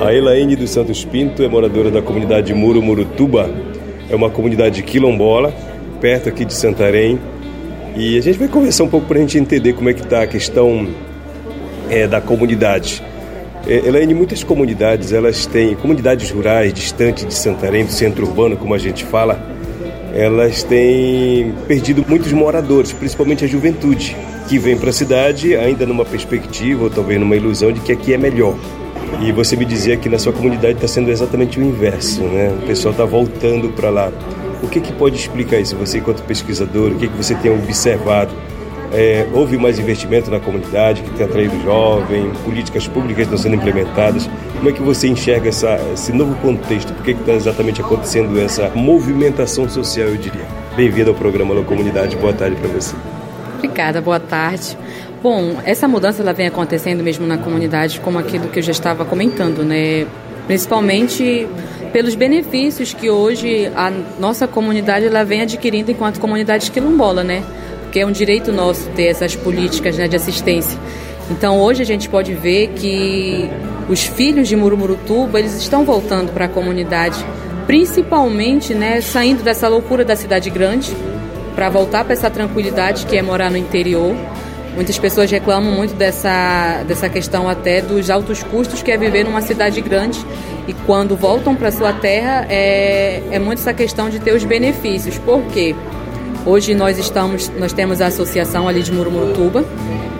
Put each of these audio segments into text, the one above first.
A Elaine dos Santos Pinto é moradora da comunidade Muro Murutuba. É uma comunidade quilombola, perto aqui de Santarém. E a gente vai conversar um pouco para a gente entender como é que está a questão é, da comunidade. É, Elaine, muitas comunidades, elas têm, comunidades rurais distantes de Santarém, do centro urbano, como a gente fala, elas têm perdido muitos moradores, principalmente a juventude, que vem para a cidade ainda numa perspectiva ou talvez numa ilusão de que aqui é melhor. E você me dizia que na sua comunidade está sendo exatamente o inverso, né? O pessoal está voltando para lá. O que, que pode explicar isso? Você, enquanto pesquisador, o que, que você tem observado? É, houve mais investimento na comunidade que tem atraído jovem, políticas públicas estão sendo implementadas. Como é que você enxerga essa, esse novo contexto? Por que está exatamente acontecendo essa movimentação social, eu diria? Bem-vindo ao programa La Comunidade. Boa tarde para você. Obrigada, boa tarde. Bom, essa mudança ela vem acontecendo mesmo na comunidade, como aquilo que eu já estava comentando, né? Principalmente pelos benefícios que hoje a nossa comunidade ela vem adquirindo enquanto comunidade quilombola, né? Porque é um direito nosso ter essas políticas né, de assistência. Então hoje a gente pode ver que os filhos de Murumurutuba eles estão voltando para a comunidade, principalmente, né, saindo dessa loucura da cidade grande para voltar para essa tranquilidade que é morar no interior. Muitas pessoas reclamam muito dessa, dessa questão até dos altos custos que é viver numa cidade grande e quando voltam para sua terra é, é muito essa questão de ter os benefícios. Por quê? Hoje nós estamos, nós temos a associação ali de Murumurutuba.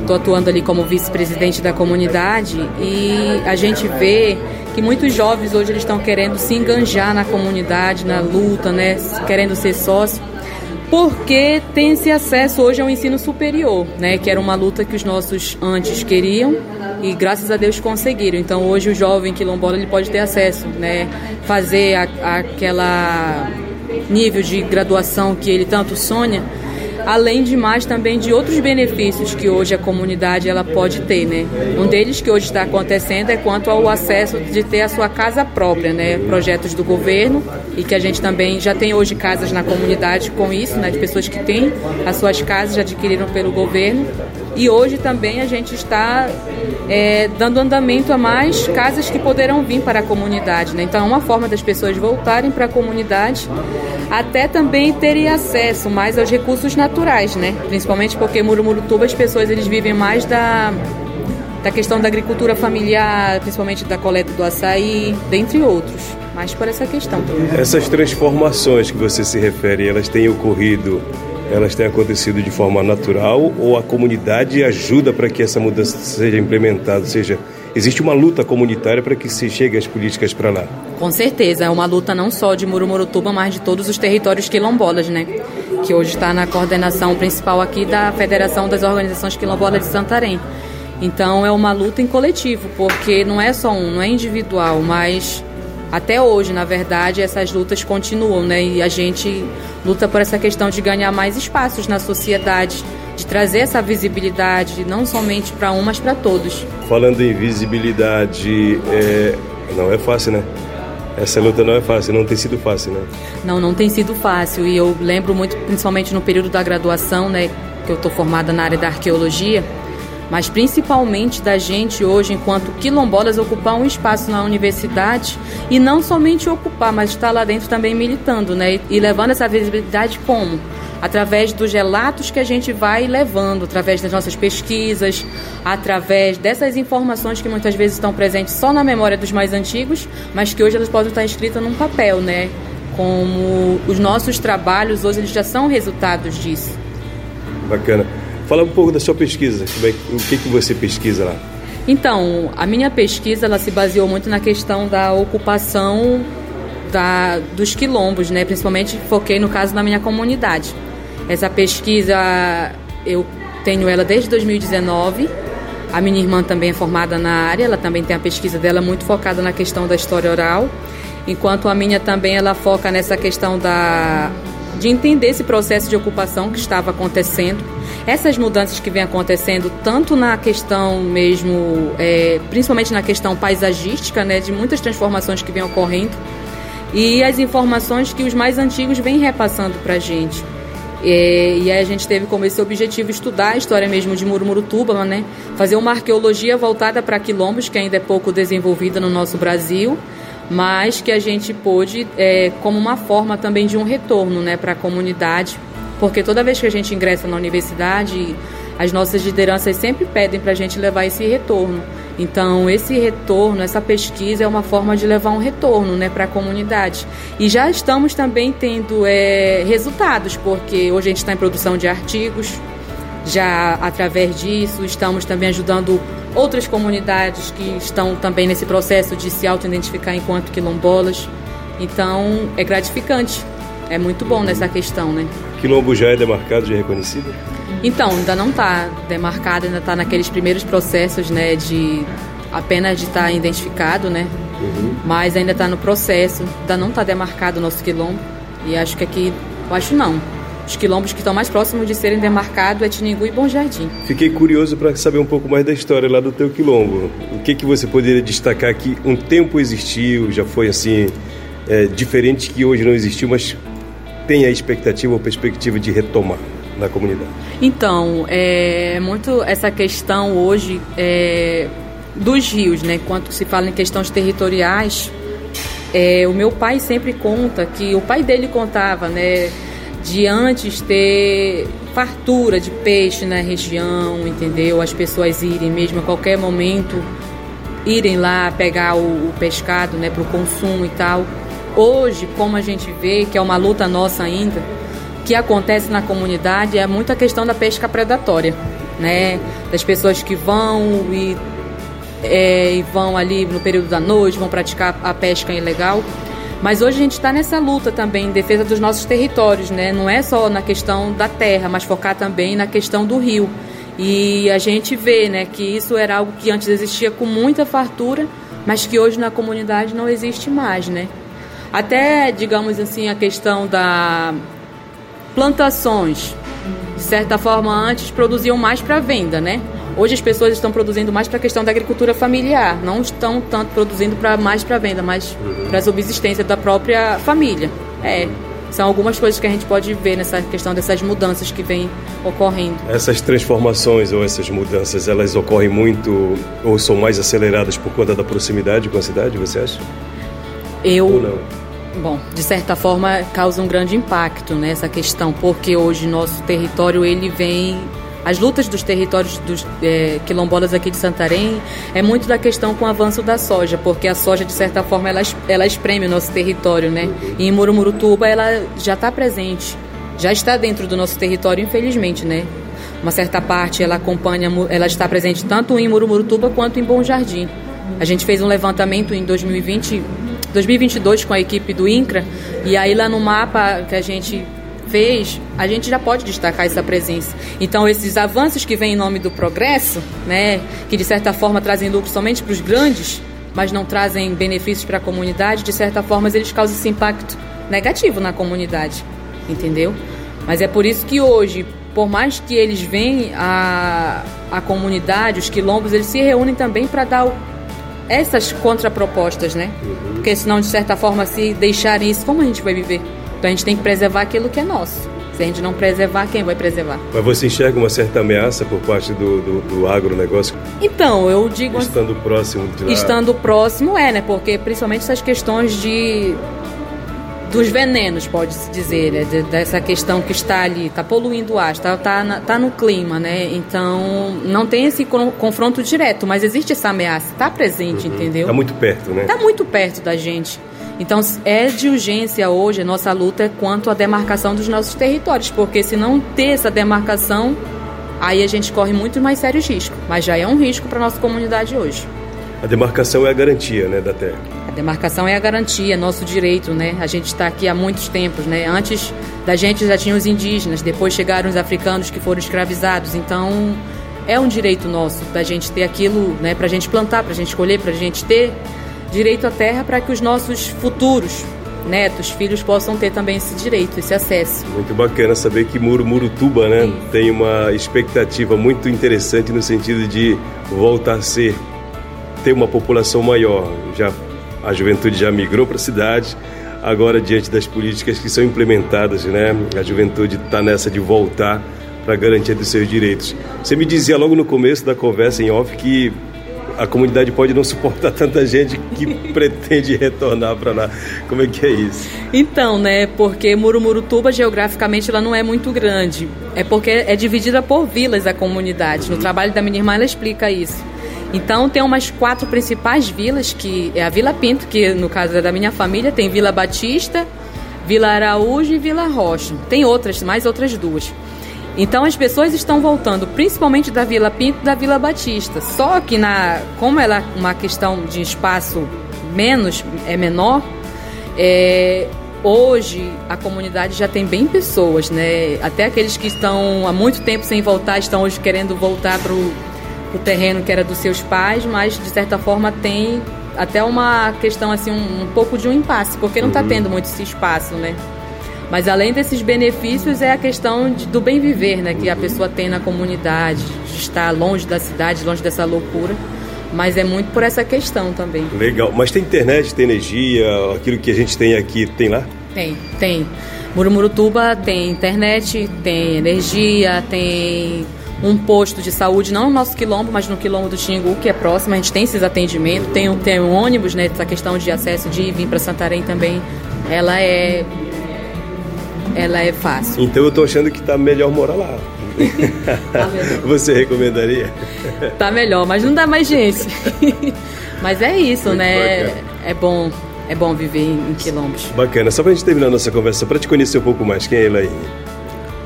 Estou atuando ali como vice-presidente da comunidade e a gente vê que muitos jovens hoje eles estão querendo se enganjar na comunidade, na luta, né, querendo ser sócio porque tem esse acesso hoje ao ensino superior, né, que era uma luta que os nossos antes queriam e graças a Deus conseguiram. Então hoje o jovem quilombola ele pode ter acesso, né, fazer a, aquela nível de graduação que ele tanto sonha além de mais também de outros benefícios que hoje a comunidade ela pode ter, né? Um deles que hoje está acontecendo é quanto ao acesso de ter a sua casa própria, né? Projetos do governo e que a gente também já tem hoje casas na comunidade com isso, né? De pessoas que têm as suas casas já adquiriram pelo governo e hoje também a gente está é, dando andamento a mais casas que poderão vir para a comunidade. Né? Então é uma forma das pessoas voltarem para a comunidade, até também terem acesso mais aos recursos naturais, né? principalmente porque Murumurutuba as pessoas eles vivem mais da, da questão da agricultura familiar, principalmente da coleta do açaí, dentre outros. Mais por essa questão. Essas transformações que você se refere, elas têm ocorrido elas têm acontecido de forma natural ou a comunidade ajuda para que essa mudança seja implementada? Seja, existe uma luta comunitária para que se chegue as políticas para lá? Com certeza, é uma luta não só de Murumurutuba, mas de todos os territórios quilombolas, né? Que hoje está na coordenação principal aqui da Federação das Organizações Quilombolas de Santarém. Então é uma luta em coletivo, porque não é só um, não é individual, mas até hoje, na verdade, essas lutas continuam, né? E a gente luta por essa questão de ganhar mais espaços na sociedade, de trazer essa visibilidade, não somente para um, mas para todos. Falando em visibilidade, é... não é fácil, né? Essa luta não é fácil, não tem sido fácil, né? Não, não tem sido fácil. E eu lembro muito, principalmente no período da graduação, né? Que eu estou formada na área da arqueologia mas principalmente da gente hoje, enquanto quilombolas, ocupar um espaço na universidade e não somente ocupar, mas estar lá dentro também militando, né? E levando essa visibilidade como? Através dos relatos que a gente vai levando, através das nossas pesquisas, através dessas informações que muitas vezes estão presentes só na memória dos mais antigos, mas que hoje elas podem estar escritas num papel, né? Como os nossos trabalhos hoje eles já são resultados disso. Bacana. Fala um pouco da sua pesquisa, o que, que você pesquisa lá? Então, a minha pesquisa ela se baseou muito na questão da ocupação da, dos quilombos, né? Principalmente foquei no caso da minha comunidade. Essa pesquisa eu tenho ela desde 2019. A minha irmã também é formada na área, ela também tem a pesquisa dela muito focada na questão da história oral, enquanto a minha também ela foca nessa questão da de entender esse processo de ocupação que estava acontecendo, essas mudanças que vem acontecendo tanto na questão mesmo, é, principalmente na questão paisagística, né, de muitas transformações que vêm ocorrendo e as informações que os mais antigos vêm repassando para a gente. É, e aí a gente teve como esse objetivo estudar a história mesmo de Murumurutuba, né? Fazer uma arqueologia voltada para quilombos, que ainda é pouco desenvolvida no nosso Brasil, mas que a gente pôde é, como uma forma também de um retorno né, para a comunidade, porque toda vez que a gente ingressa na universidade, as nossas lideranças sempre pedem para a gente levar esse retorno. Então, esse retorno, essa pesquisa é uma forma de levar um retorno né, para a comunidade. E já estamos também tendo é, resultados, porque hoje a gente está em produção de artigos, já através disso estamos também ajudando outras comunidades que estão também nesse processo de se auto-identificar enquanto quilombolas. Então, é gratificante. É muito bom nessa questão, né? Quilombo já é demarcado, já é reconhecido? Então, ainda não está demarcado, ainda está naqueles primeiros processos, né, de apenas de estar tá identificado, né? Uhum. Mas ainda está no processo, ainda não está demarcado o nosso quilombo. E acho que aqui, acho não. Os quilombos que estão mais próximos de serem demarcados é Tiningu e Bom Jardim. Fiquei curioso para saber um pouco mais da história lá do teu quilombo. O que que você poderia destacar que um tempo existiu, já foi assim é, diferente que hoje não existiu, mas tem a expectativa ou perspectiva de retomar? na comunidade? Então, é muito essa questão hoje é, dos rios, né? Quando se fala em questões territoriais, é, o meu pai sempre conta que o pai dele contava, né? De antes ter fartura de peixe na região, entendeu? As pessoas irem mesmo a qualquer momento irem lá pegar o, o pescado, né, para o consumo e tal. Hoje, como a gente vê que é uma luta nossa ainda, que acontece na comunidade é muito a questão da pesca predatória, né? Das pessoas que vão e, é, e vão ali no período da noite, vão praticar a pesca ilegal. Mas hoje a gente está nessa luta também em defesa dos nossos territórios, né? Não é só na questão da terra, mas focar também na questão do rio. E a gente vê, né, que isso era algo que antes existia com muita fartura, mas que hoje na comunidade não existe mais, né? Até, digamos assim, a questão da plantações. De certa forma, antes produziam mais para venda, né? Hoje as pessoas estão produzindo mais para a questão da agricultura familiar, não estão tanto produzindo para mais para venda, mas uhum. para a subsistência da própria família. É, são algumas coisas que a gente pode ver nessa questão dessas mudanças que vêm ocorrendo. Essas transformações ou essas mudanças, elas ocorrem muito ou são mais aceleradas por conta da proximidade com a cidade, você acha? Eu ou não? Bom, de certa forma causa um grande impacto nessa questão, porque hoje nosso território ele vem as lutas dos territórios dos é, quilombolas aqui de Santarém é muito da questão com o avanço da soja, porque a soja, de certa forma, ela, ela espreme o nosso território, né? E em Murumurutuba ela já está presente, já está dentro do nosso território, infelizmente, né? Uma certa parte ela acompanha, ela está presente tanto em Murumurutuba quanto em Bom Jardim. A gente fez um levantamento em 2020 2022 com a equipe do INCRA, e aí lá no mapa que a gente fez, a gente já pode destacar essa presença. Então, esses avanços que vêm em nome do progresso, né, que de certa forma trazem lucro somente para os grandes, mas não trazem benefícios para a comunidade, de certa forma eles causam esse impacto negativo na comunidade, entendeu? Mas é por isso que hoje, por mais que eles venham a, a comunidade, os quilombos, eles se reúnem também para dar o essas contrapropostas, né? Porque senão, de certa forma, se deixarem isso, como a gente vai viver? Então a gente tem que preservar aquilo que é nosso. Se a gente não preservar, quem vai preservar? Mas você enxerga uma certa ameaça por parte do, do, do agronegócio? Então, eu digo... Estando próximo de lá... Estando próximo, é, né? Porque principalmente essas questões de dos venenos, pode-se dizer, né? de, dessa questão que está ali, está poluindo o ar, está tá, tá no clima, né? Então, não tem esse confronto direto, mas existe essa ameaça, está presente, uhum. entendeu? Está muito perto, né? Está muito perto da gente. Então, é de urgência hoje a nossa luta quanto à demarcação dos nossos territórios, porque se não ter essa demarcação, aí a gente corre muito mais sérios riscos, mas já é um risco para a nossa comunidade hoje. A demarcação é a garantia né, da terra. A demarcação é a garantia, nosso direito, né? A gente está aqui há muitos tempos, né? Antes da gente já tinha os indígenas, depois chegaram os africanos que foram escravizados. Então é um direito nosso da gente ter aquilo, né? Para a gente plantar, para a gente colher, para a gente ter direito à terra para que os nossos futuros netos, filhos possam ter também esse direito, esse acesso. Muito bacana saber que Murutuba, né, Sim. tem uma expectativa muito interessante no sentido de voltar a ser ter uma população maior. Já a juventude já migrou para a cidade, agora diante das políticas que são implementadas, né? A juventude está nessa de voltar para a garantia dos seus direitos. Você me dizia logo no começo da conversa em off que a comunidade pode não suportar tanta gente que pretende retornar para lá. Como é que é isso? Então, né, porque Murumurutuba geograficamente ela não é muito grande. É porque é dividida por vilas a comunidade. No trabalho da minha irmã ela explica isso. Então tem umas quatro principais vilas, que é a Vila Pinto, que no caso é da minha família, tem Vila Batista, Vila Araújo e Vila Rocha. Tem outras, mais outras duas. Então as pessoas estão voltando, principalmente da Vila Pinto e da Vila Batista. Só que na, como ela é uma questão de espaço menos é menor, é, hoje a comunidade já tem bem pessoas, né? Até aqueles que estão há muito tempo sem voltar estão hoje querendo voltar para o terreno que era dos seus pais, mas de certa forma tem até uma questão assim um, um pouco de um impasse, porque não está uhum. tendo muito esse espaço, né? Mas além desses benefícios é a questão de, do bem viver, né, que a pessoa tem na comunidade, de estar longe da cidade, longe dessa loucura. Mas é muito por essa questão também. Legal. Mas tem internet, tem energia, aquilo que a gente tem aqui, tem lá? Tem, tem. Murumurutuba tem internet, tem energia, tem um posto de saúde, não no nosso quilombo, mas no quilombo do Xingu, que é próximo, a gente tem esses atendimentos, tem, um, tem um ônibus, né, essa questão de acesso de ir e vir para Santarém também, ela é ela é fácil. Então eu tô achando que tá melhor morar lá. tá Você recomendaria? Tá melhor, mas não dá mais gente. mas é isso, Muito né? Bacana. É bom, é bom viver em, quilombos. Bacana. Só pra gente terminar nossa conversa, para te conhecer um pouco mais, quem é a Elaine?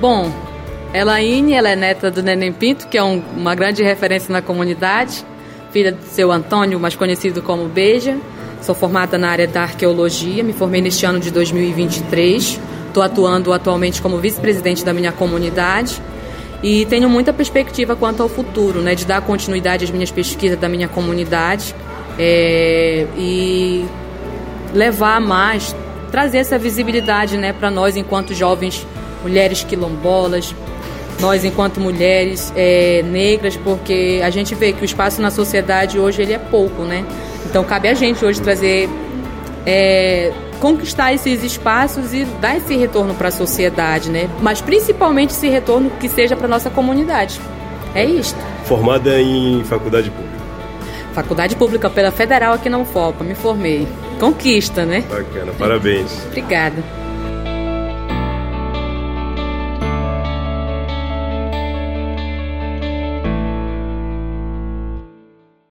Bom, Elaine, ela é neta do Neném Pinto, que é um, uma grande referência na comunidade, filha do seu Antônio, mais conhecido como Beija. Sou formada na área da arqueologia, me formei neste ano de 2023. Estou atuando atualmente como vice-presidente da minha comunidade e tenho muita perspectiva quanto ao futuro, né, de dar continuidade às minhas pesquisas da minha comunidade é, e levar mais, trazer essa visibilidade, né, para nós enquanto jovens mulheres quilombolas, nós enquanto mulheres é, negras, porque a gente vê que o espaço na sociedade hoje ele é pouco, né? Então cabe a gente hoje trazer é, conquistar esses espaços e dar esse retorno para a sociedade, né? Mas principalmente esse retorno que seja para nossa comunidade. É isto. Formada em faculdade pública. Faculdade pública pela Federal aqui na UFOPA, me formei. Conquista, né? Bacana, parabéns. Obrigada.